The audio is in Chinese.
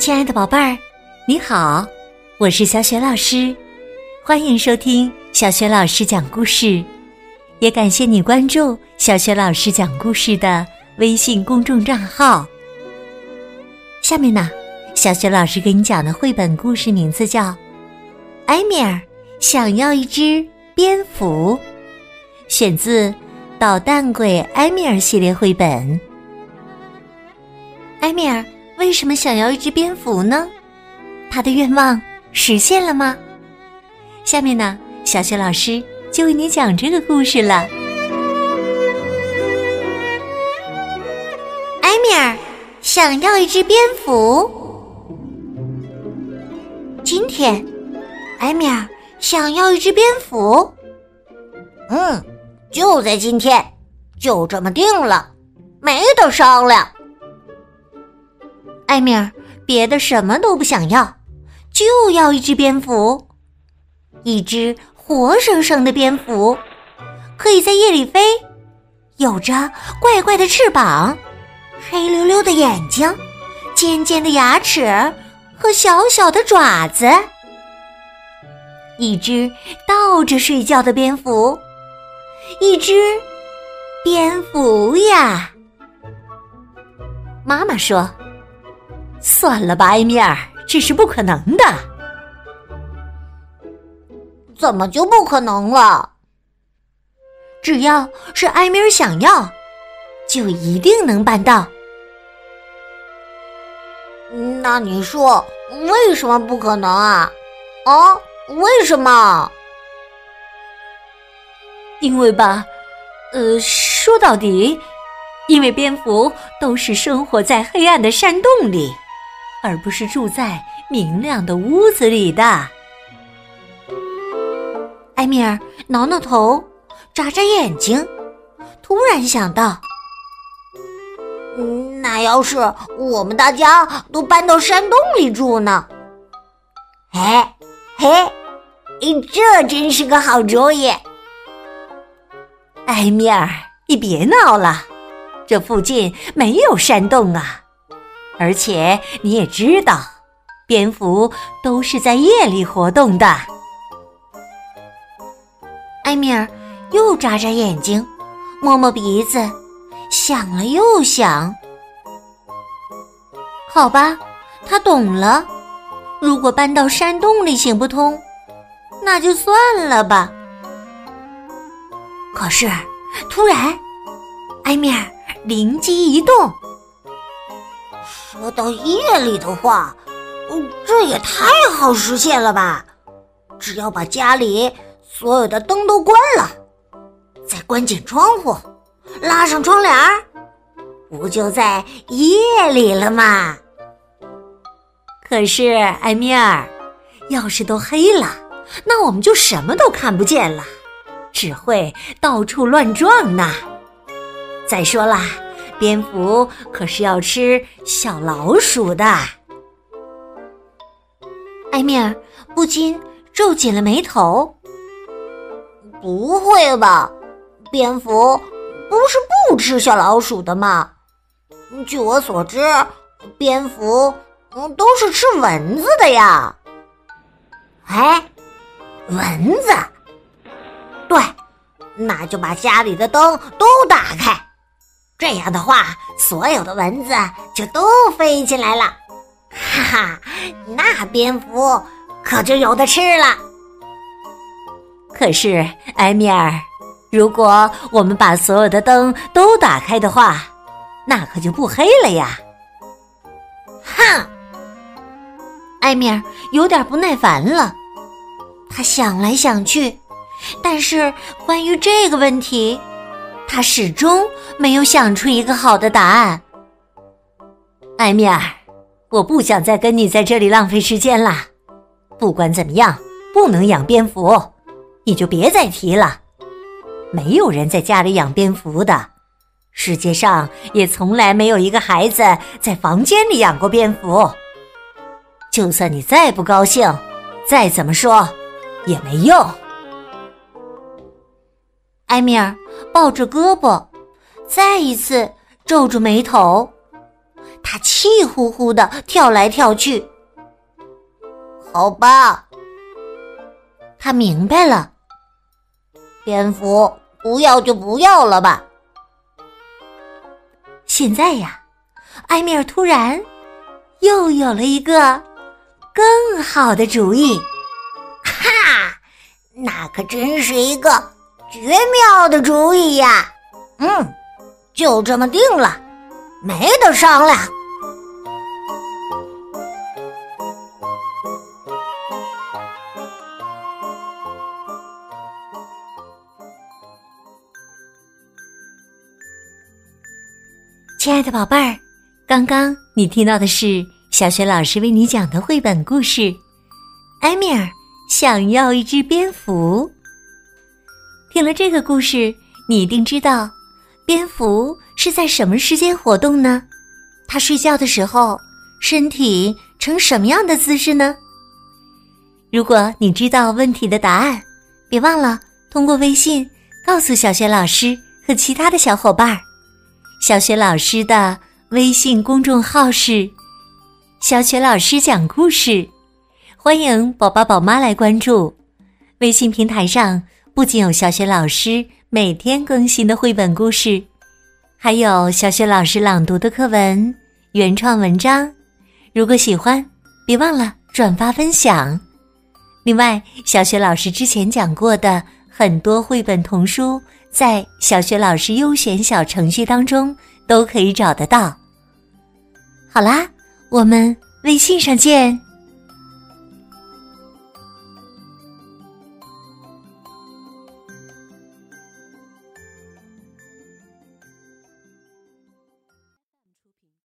亲爱的宝贝儿，你好，我是小雪老师，欢迎收听小雪老师讲故事，也感谢你关注小雪老师讲故事的微信公众账号。下面呢，小雪老师给你讲的绘本故事名字叫《埃米尔想要一只蝙蝠》，选自《捣蛋鬼埃米尔》系列绘本。埃米尔。为什么想要一只蝙蝠呢？他的愿望实现了吗？下面呢，小雪老师就为你讲这个故事了。埃米尔想要一只蝙蝠。今天，埃米尔想要一只蝙蝠。嗯，就在今天，就这么定了，没得商量。艾米尔别的什么都不想要，就要一只蝙蝠，一只活生生的蝙蝠，可以在夜里飞，有着怪怪的翅膀，黑溜溜的眼睛，尖尖的牙齿和小小的爪子，一只倒着睡觉的蝙蝠，一只蝙蝠呀。妈妈说。算了吧，埃米尔，这是不可能的。怎么就不可能了？只要是埃米尔想要，就一定能办到。那你说为什么不可能啊？啊，为什么？因为吧，呃，说到底，因为蝙蝠都是生活在黑暗的山洞里。而不是住在明亮的屋子里的。埃米尔挠挠头，眨眨眼睛，突然想到：“那要是我们大家都搬到山洞里住呢？”嘿，嘿，这真是个好主意！埃米尔，你别闹了，这附近没有山洞啊。而且你也知道，蝙蝠都是在夜里活动的。埃米尔又眨眨眼睛，摸摸鼻子，想了又想。好吧，他懂了。如果搬到山洞里行不通，那就算了吧。可是，突然，埃米尔灵机一动。说到夜里的话，这也太好实现了吧！只要把家里所有的灯都关了，再关紧窗户，拉上窗帘儿，不就在夜里了吗？可是，艾米尔，要是都黑了，那我们就什么都看不见了，只会到处乱撞呢。再说了。蝙蝠可是要吃小老鼠的。艾米尔不禁皱紧了眉头。不会吧？蝙蝠不是不吃小老鼠的吗？据我所知，蝙蝠嗯都是吃蚊子的呀。哎，蚊子？对，那就把家里的灯都打开。这样的话，所有的蚊子就都飞进来了，哈哈，那蝙蝠可就有的吃了。可是，埃米尔，如果我们把所有的灯都打开的话，那可就不黑了呀！哼，埃米尔有点不耐烦了。他想来想去，但是关于这个问题。他始终没有想出一个好的答案。埃米尔，我不想再跟你在这里浪费时间了。不管怎么样，不能养蝙蝠，你就别再提了。没有人在家里养蝙蝠的，世界上也从来没有一个孩子在房间里养过蝙蝠。就算你再不高兴，再怎么说也没用。埃米尔抱着胳膊，再一次皱住眉头。他气呼呼的跳来跳去。好吧，他明白了。蝙蝠不要就不要了吧。现在呀，埃米尔突然又有了一个更好的主意。哈，那可真是一个绝妙的主意呀！嗯，就这么定了，没得商量。亲爱的宝贝儿，刚刚你听到的是小雪老师为你讲的绘本故事《埃米尔想要一只蝙蝠》。听了这个故事，你一定知道蝙蝠是在什么时间活动呢？它睡觉的时候，身体呈什么样的姿势呢？如果你知道问题的答案，别忘了通过微信告诉小雪老师和其他的小伙伴儿。小雪老师的微信公众号是“小雪老师讲故事”，欢迎宝宝宝妈来关注。微信平台上不仅有小雪老师每天更新的绘本故事，还有小雪老师朗读的课文、原创文章。如果喜欢，别忘了转发分享。另外，小雪老师之前讲过的很多绘本童书。在小学老师优选小程序当中都可以找得到。好啦，我们微信上见。